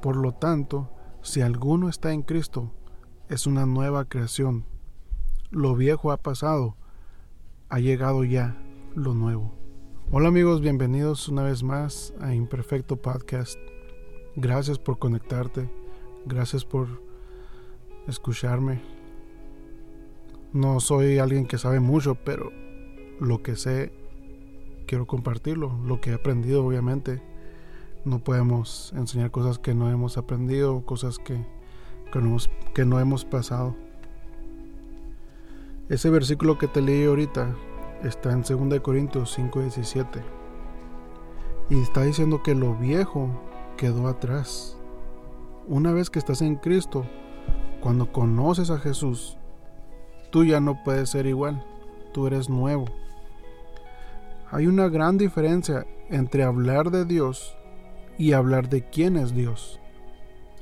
Por lo tanto, si alguno está en Cristo, es una nueva creación. Lo viejo ha pasado, ha llegado ya lo nuevo. Hola amigos, bienvenidos una vez más a Imperfecto Podcast. Gracias por conectarte, gracias por escucharme. No soy alguien que sabe mucho, pero lo que sé quiero compartirlo, lo que he aprendido obviamente. No podemos enseñar cosas que no hemos aprendido, cosas que, que, no, que no hemos pasado. Ese versículo que te leí ahorita está en 2 Corintios 5:17 y está diciendo que lo viejo quedó atrás. Una vez que estás en Cristo, cuando conoces a Jesús, tú ya no puedes ser igual, tú eres nuevo. Hay una gran diferencia entre hablar de Dios y hablar de quién es Dios.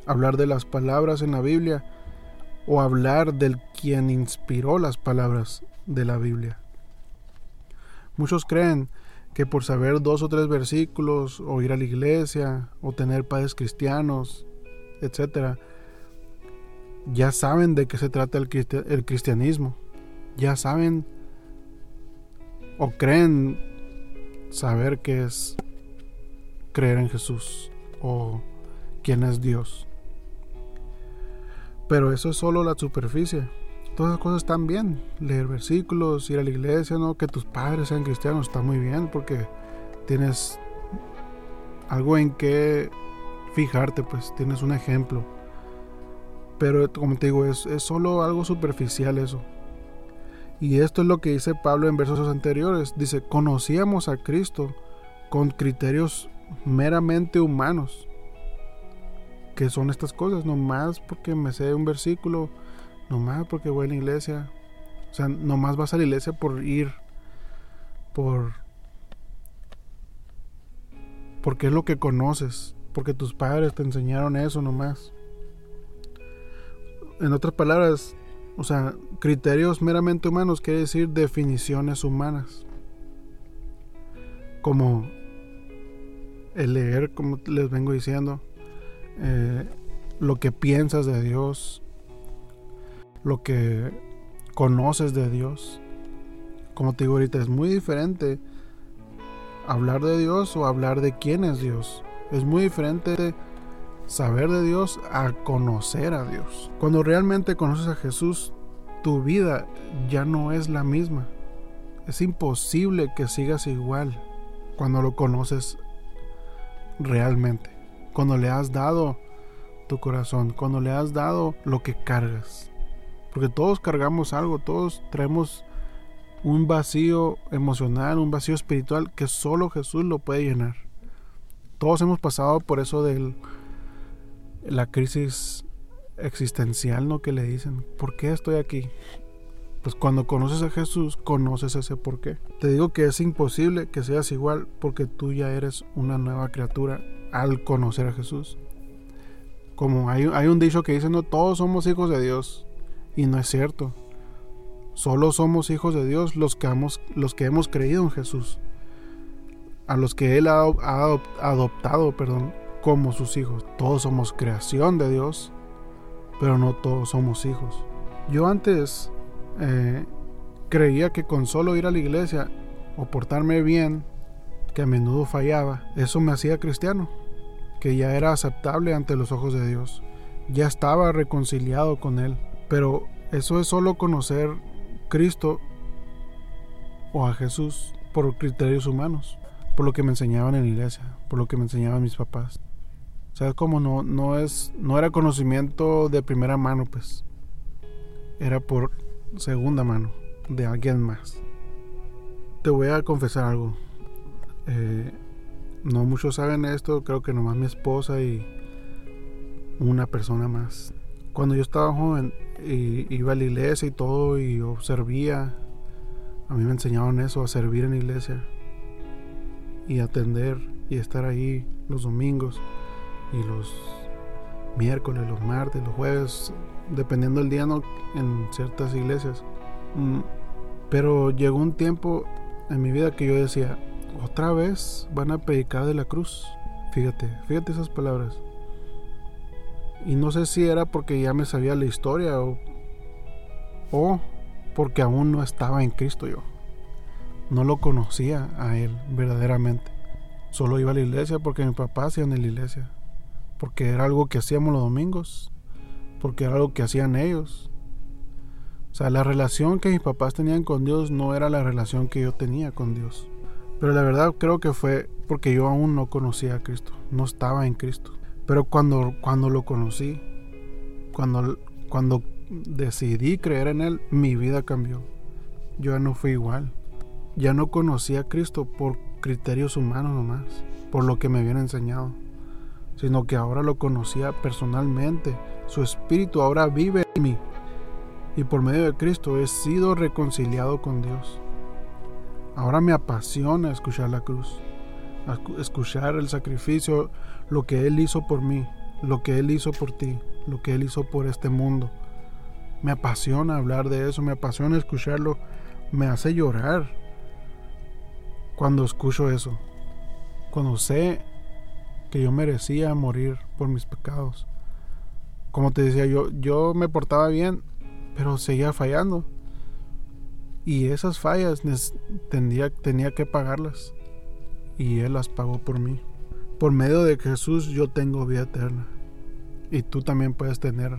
Hablar de las palabras en la Biblia o hablar del quien inspiró las palabras de la Biblia. Muchos creen que por saber dos o tres versículos o ir a la iglesia o tener padres cristianos, etc., ya saben de qué se trata el, cristianismo. Ya saben o creen saber qué es creer en Jesús o quién es Dios. Pero eso es solo la superficie. Todas las cosas están bien. Leer versículos, ir a la iglesia, ¿no? Que tus padres sean cristianos está muy bien porque tienes algo en que fijarte, pues tienes un ejemplo. Pero como te digo, es, es solo algo superficial eso. Y esto es lo que dice Pablo en versos anteriores. Dice, conocíamos a Cristo con criterios meramente humanos. Que son estas cosas, nomás porque me sé un versículo, nomás porque voy a la iglesia. O sea, nomás vas a la iglesia por ir, por... Porque es lo que conoces, porque tus padres te enseñaron eso nomás. En otras palabras, o sea, criterios meramente humanos quiere decir definiciones humanas. Como el leer, como les vengo diciendo, eh, lo que piensas de Dios, lo que conoces de Dios. Como te digo ahorita, es muy diferente hablar de Dios o hablar de quién es Dios. Es muy diferente saber de Dios a conocer a Dios. Cuando realmente conoces a Jesús, tu vida ya no es la misma. Es imposible que sigas igual cuando lo conoces realmente. Cuando le has dado tu corazón, cuando le has dado lo que cargas. Porque todos cargamos algo, todos traemos un vacío emocional, un vacío espiritual que solo Jesús lo puede llenar. Todos hemos pasado por eso del la crisis existencial, ¿no? Que le dicen, ¿por qué estoy aquí? Pues cuando conoces a Jesús, conoces ese por qué. Te digo que es imposible que seas igual porque tú ya eres una nueva criatura al conocer a Jesús. Como hay, hay un dicho que dice, no, todos somos hijos de Dios. Y no es cierto. Solo somos hijos de Dios los que hemos, los que hemos creído en Jesús. A los que Él ha, ha adoptado, perdón, como sus hijos. Todos somos creación de Dios, pero no todos somos hijos. Yo antes eh, creía que con solo ir a la iglesia o portarme bien, que a menudo fallaba, eso me hacía cristiano, que ya era aceptable ante los ojos de Dios, ya estaba reconciliado con Él. Pero eso es solo conocer Cristo o a Jesús por criterios humanos, por lo que me enseñaban en la iglesia, por lo que me enseñaban mis papás. O sea, como no, no es, no era conocimiento de primera mano, pues. Era por segunda mano, de alguien más. Te voy a confesar algo. Eh, no muchos saben esto, creo que nomás mi esposa y una persona más. Cuando yo estaba joven, y iba a la iglesia y todo, y yo servía. A mí me enseñaron eso, a servir en la iglesia. Y atender y estar ahí los domingos y los miércoles, los martes, los jueves, dependiendo del día, ¿no? en ciertas iglesias. Mm, pero llegó un tiempo en mi vida que yo decía, otra vez van a predicar de la cruz. Fíjate, fíjate esas palabras. Y no sé si era porque ya me sabía la historia o, o porque aún no estaba en Cristo yo. No lo conocía a Él verdaderamente. Solo iba a la iglesia porque mi papá hacía en la iglesia. Porque era algo que hacíamos los domingos. Porque era algo que hacían ellos. O sea, la relación que mis papás tenían con Dios no era la relación que yo tenía con Dios. Pero la verdad creo que fue porque yo aún no conocía a Cristo. No estaba en Cristo. Pero cuando, cuando lo conocí, cuando, cuando decidí creer en Él, mi vida cambió. Yo ya no fui igual. Ya no conocía a Cristo por criterios humanos nomás, por lo que me habían enseñado, sino que ahora lo conocía personalmente. Su espíritu ahora vive en mí. Y por medio de Cristo he sido reconciliado con Dios. Ahora me apasiona escuchar la cruz, escuchar el sacrificio, lo que Él hizo por mí, lo que Él hizo por ti, lo que Él hizo por este mundo. Me apasiona hablar de eso, me apasiona escucharlo, me hace llorar cuando escucho eso, cuando sé que yo merecía morir por mis pecados. Como te decía, yo, yo me portaba bien, pero seguía fallando. Y esas fallas tenía, tenía que pagarlas. Y Él las pagó por mí. Por medio de Jesús yo tengo vida eterna. Y tú también puedes tener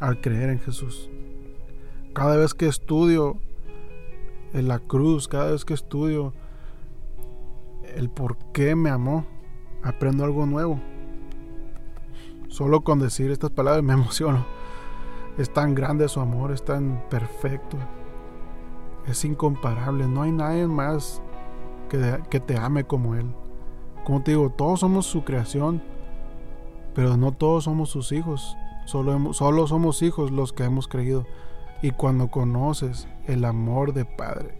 al creer en Jesús. Cada vez que estudio en la cruz, cada vez que estudio el por qué me amó, aprendo algo nuevo. Solo con decir estas palabras me emociono. Es tan grande su amor, es tan perfecto, es incomparable. No hay nadie más que, que te ame como Él. Como te digo, todos somos su creación, pero no todos somos sus hijos. Solo, solo somos hijos los que hemos creído. Y cuando conoces el amor de Padre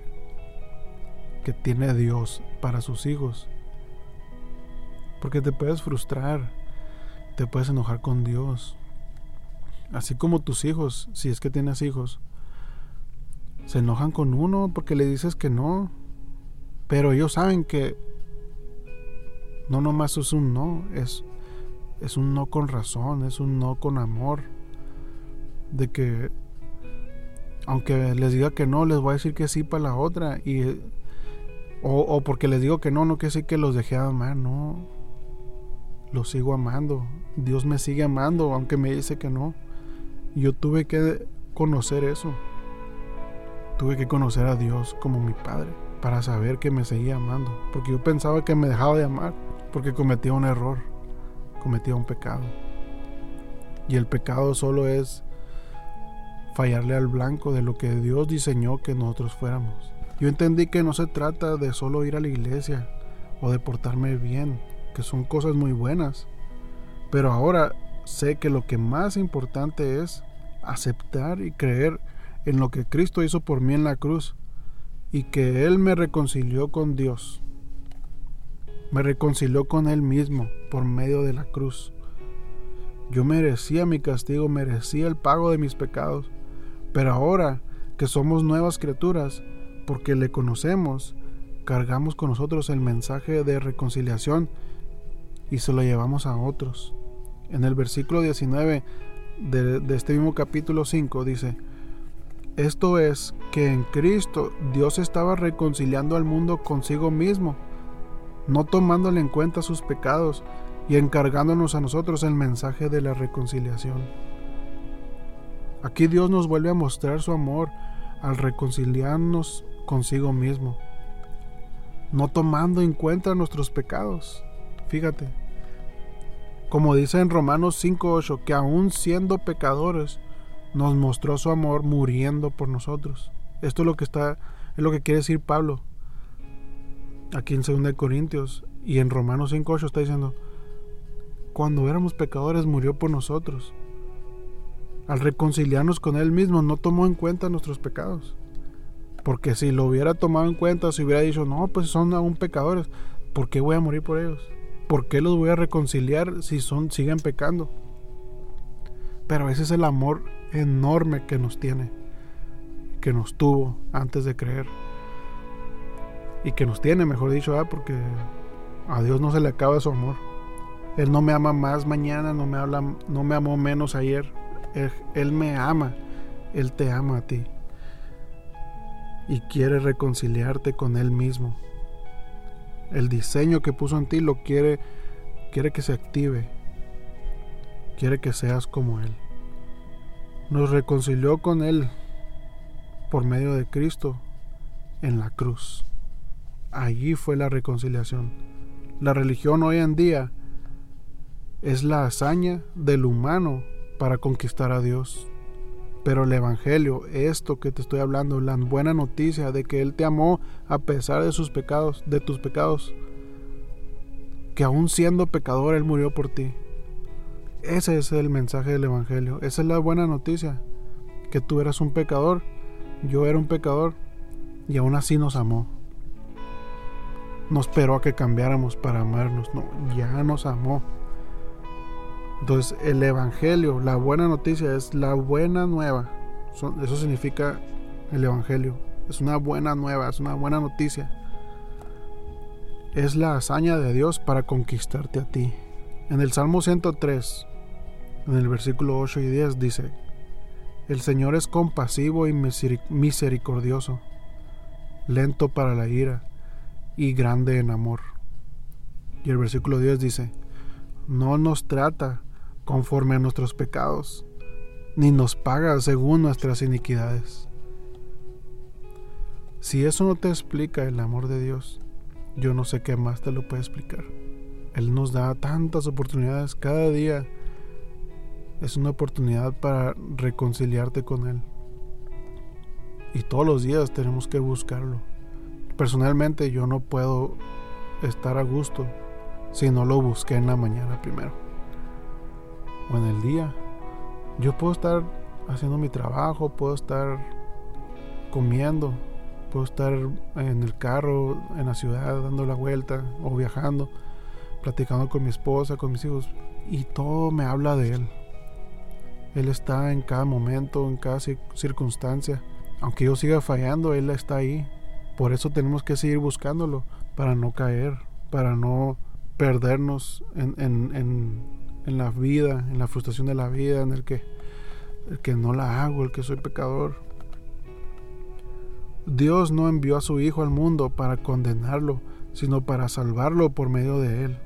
que tiene Dios para sus hijos, porque te puedes frustrar, te puedes enojar con Dios. Así como tus hijos, si es que tienes hijos, se enojan con uno porque le dices que no, pero ellos saben que no nomás es un no, es, es un no con razón, es un no con amor. De que aunque les diga que no, les voy a decir que sí para la otra. Y, o, porque les digo que no, no quiere decir que los dejé de amar, no. Los sigo amando. Dios me sigue amando, aunque me dice que no. Yo tuve que conocer eso. Tuve que conocer a Dios como mi Padre para saber que me seguía amando. Porque yo pensaba que me dejaba de amar porque cometía un error, cometía un pecado. Y el pecado solo es fallarle al blanco de lo que Dios diseñó que nosotros fuéramos. Yo entendí que no se trata de solo ir a la iglesia o de portarme bien, que son cosas muy buenas. Pero ahora sé que lo que más importante es aceptar y creer en lo que Cristo hizo por mí en la cruz y que Él me reconcilió con Dios me reconcilió con Él mismo por medio de la cruz. Yo merecía mi castigo, merecía el pago de mis pecados, pero ahora que somos nuevas criaturas, porque le conocemos, cargamos con nosotros el mensaje de reconciliación y se lo llevamos a otros. En el versículo 19 de, este mismo capítulo 5 dice, esto es que en Cristo Dios estaba reconciliando al mundo consigo mismo no tomándole en cuenta sus pecados y encargándonos a nosotros el mensaje de la reconciliación. Aquí Dios nos vuelve a mostrar su amor al reconciliarnos consigo mismo, no tomando en cuenta nuestros pecados. Fíjate, como dice en Romanos 5.8, que aún siendo pecadores, nos mostró su amor muriendo por nosotros. Esto es lo que está, es lo que quiere decir Pablo aquí en 2 Corintios y en Romanos 5.8 está diciendo, cuando éramos pecadores murió por nosotros. Al reconciliarnos con Él mismo no tomó en cuenta nuestros pecados. Porque si lo hubiera tomado en cuenta, si hubiera dicho, no, pues son aún pecadores, ¿por qué voy a morir por ellos? ¿Por qué los voy a reconciliar si son, siguen pecando? Pero ese es el amor enorme que nos tiene, que nos tuvo antes de creer y que nos tiene, mejor dicho, porque a Dios no se le acaba su amor. Él no me ama más mañana, no me, habla, no me amó menos ayer. Él, él me ama, Él te ama a ti. Y quiere reconciliarte con Él mismo. El diseño que puso en ti lo quiere, quiere que se active. Quiere que seas como Él. Nos reconcilió con Él por medio de Cristo en la cruz. Allí fue la reconciliación. La religión hoy en día es la hazaña del humano para conquistar a Dios. Pero el Evangelio, esto que te estoy hablando, la buena noticia de que Él te amó a pesar de sus pecados, de tus pecados, que aún siendo pecador Él murió por ti. Ese es el mensaje del Evangelio, esa es la buena noticia, que tú eras un pecador, yo era un pecador, y aún así nos amó. No esperó a que cambiáramos para amarnos, no, ya nos amó. Entonces el Evangelio, la buena noticia es la buena nueva. Eso significa el Evangelio. Es una buena nueva, es una buena noticia. Es la hazaña de Dios para conquistarte a ti. En el Salmo 103, en el versículo 8 y 10 dice, El Señor es compasivo y misericordioso, lento para la ira y grande en amor. Y el versículo 10 dice, No nos trata conforme a nuestros pecados, ni nos paga según nuestras iniquidades. Si eso no te explica el amor de Dios, yo no sé qué más te lo puede explicar. Él nos da tantas oportunidades cada día. Es una oportunidad para reconciliarte con Él. Y todos los días tenemos que buscarlo. Personalmente yo no puedo estar a gusto si no lo busqué en la mañana primero o en el día. Yo puedo estar haciendo mi trabajo, puedo estar comiendo, puedo estar en el carro, en la ciudad, dando la vuelta o viajando, platicando con mi esposa, con mis hijos, y todo me habla de Él. Él está en cada momento, en cada circunstancia. Aunque yo siga fallando, Él está ahí. Por eso tenemos que seguir buscándolo, para no caer, para no perdernos en, en en la vida, en la frustración de la vida, en el que, el que no la hago, el que soy pecador. Dios no envió a su Hijo al mundo para condenarlo, sino para salvarlo por medio de Él.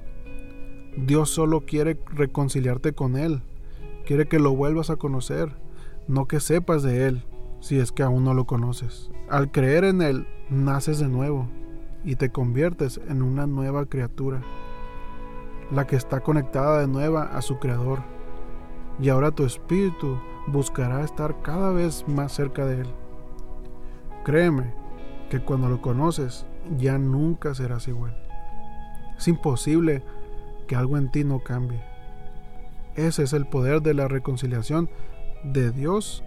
Dios solo quiere reconciliarte con Él, quiere que lo vuelvas a conocer, no que sepas de Él, si es que aún no lo conoces. Al creer en Él, naces de nuevo y te conviertes en una nueva criatura la que está conectada de nueva a su Creador. Y ahora tu espíritu buscará estar cada vez más cerca de Él. Créeme que cuando lo conoces ya nunca serás igual. Es imposible que algo en ti no cambie. Ese es el poder de la reconciliación de Dios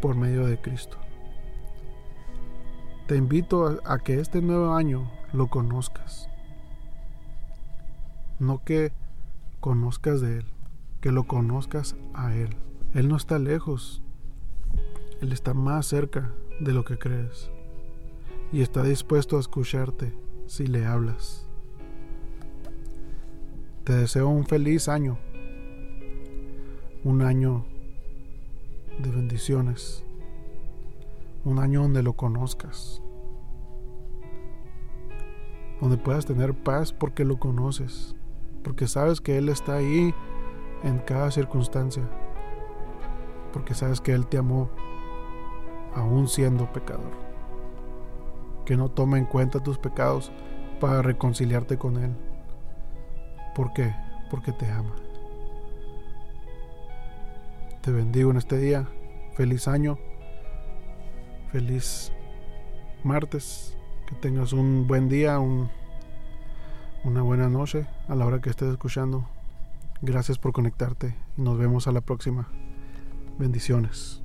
por medio de Cristo. Te invito a, que este nuevo año lo conozcas no que conozcas de Él, que lo conozcas a Él. Él no está lejos, Él está más cerca de lo que crees y está dispuesto a escucharte si le hablas. Te deseo un feliz año, un año de bendiciones, un año donde lo conozcas, donde puedas tener paz porque lo conoces porque sabes que Él está ahí en cada circunstancia, porque sabes que Él te amó aún siendo pecador, que no toma en cuenta tus pecados para reconciliarte con Él. ¿Por qué? Porque te ama. Te bendigo en este día. Feliz año. Feliz martes. Que tengas un buen día, un una buena noche a la hora que estés escuchando. Gracias por conectarte nos vemos a la próxima. Bendiciones.